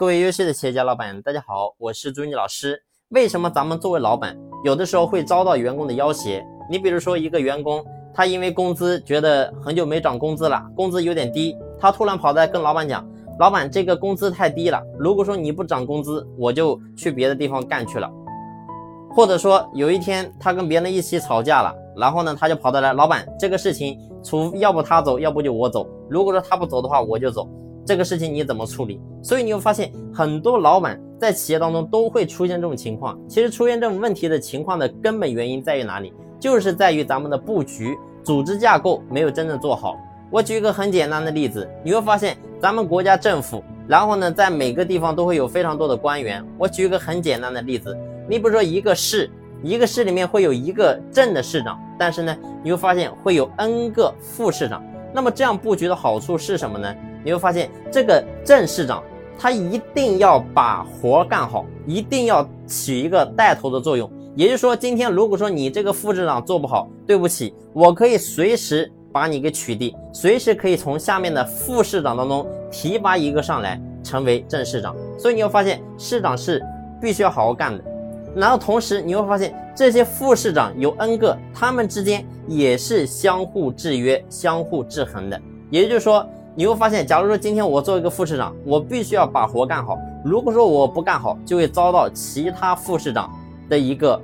各位优秀的企业家老板，大家好，我是朱妮老师。为什么咱们作为老板，有的时候会遭到员工的要挟？你比如说，一个员工，他因为工资觉得很久没涨工资了，工资有点低，他突然跑来跟老板讲：“老板，这个工资太低了，如果说你不涨工资，我就去别的地方干去了。”或者说有一天他跟别人一起吵架了，然后呢，他就跑到来，老板，这个事情除要不他走，要不就我走。如果说他不走的话，我就走。这个事情你怎么处理？所以你会发现，很多老板在企业当中都会出现这种情况。其实出现这种问题的情况的根本原因在于哪里？就是在于咱们的布局、组织架构没有真正做好。我举一个很简单的例子，你会发现咱们国家政府，然后呢，在每个地方都会有非常多的官员。我举一个很简单的例子，你比如说一个市，一个市里面会有一个镇的市长，但是呢，你会发现会有 N 个副市长。那么这样布局的好处是什么呢？你会发现，这个镇市长他一定要把活干好，一定要起一个带头的作用。也就是说，今天如果说你这个副市长做不好，对不起，我可以随时把你给取缔，随时可以从下面的副市长当中提拔一个上来，成为镇市长。所以你会发现，市长是必须要好好干的。然后同时你会发现，这些副市长有 N 个，他们之间也是相互制约、相互制衡的。也就是说。你会发现，假如说今天我做一个副市长，我必须要把活干好。如果说我不干好，就会遭到其他副市长的一个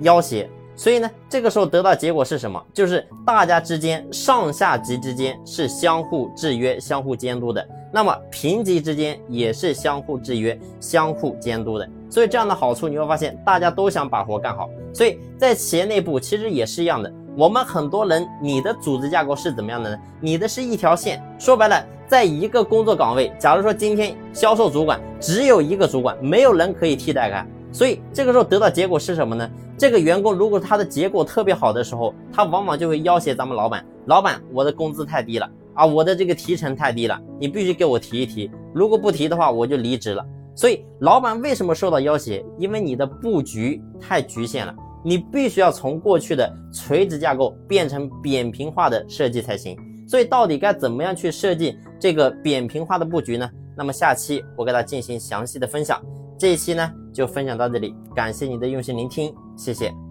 要挟。所以呢，这个时候得到结果是什么？就是大家之间上下级之间是相互制约、相互监督的。那么平级之间也是相互制约、相互监督的。所以这样的好处，你会发现大家都想把活干好。所以在企业内部其实也是一样的。我们很多人，你的组织架构是怎么样的呢？你的是一条线，说白了，在一个工作岗位，假如说今天销售主管只有一个主管，没有人可以替代他，所以这个时候得到结果是什么呢？这个员工如果他的结果特别好的时候，他往往就会要挟咱们老板，老板，我的工资太低了啊，我的这个提成太低了，你必须给我提一提，如果不提的话，我就离职了。所以老板为什么受到要挟？因为你的布局太局限了。你必须要从过去的垂直架构变成扁平化的设计才行。所以，到底该怎么样去设计这个扁平化的布局呢？那么下期我给大家进行详细的分享。这一期呢就分享到这里，感谢你的用心聆听，谢谢。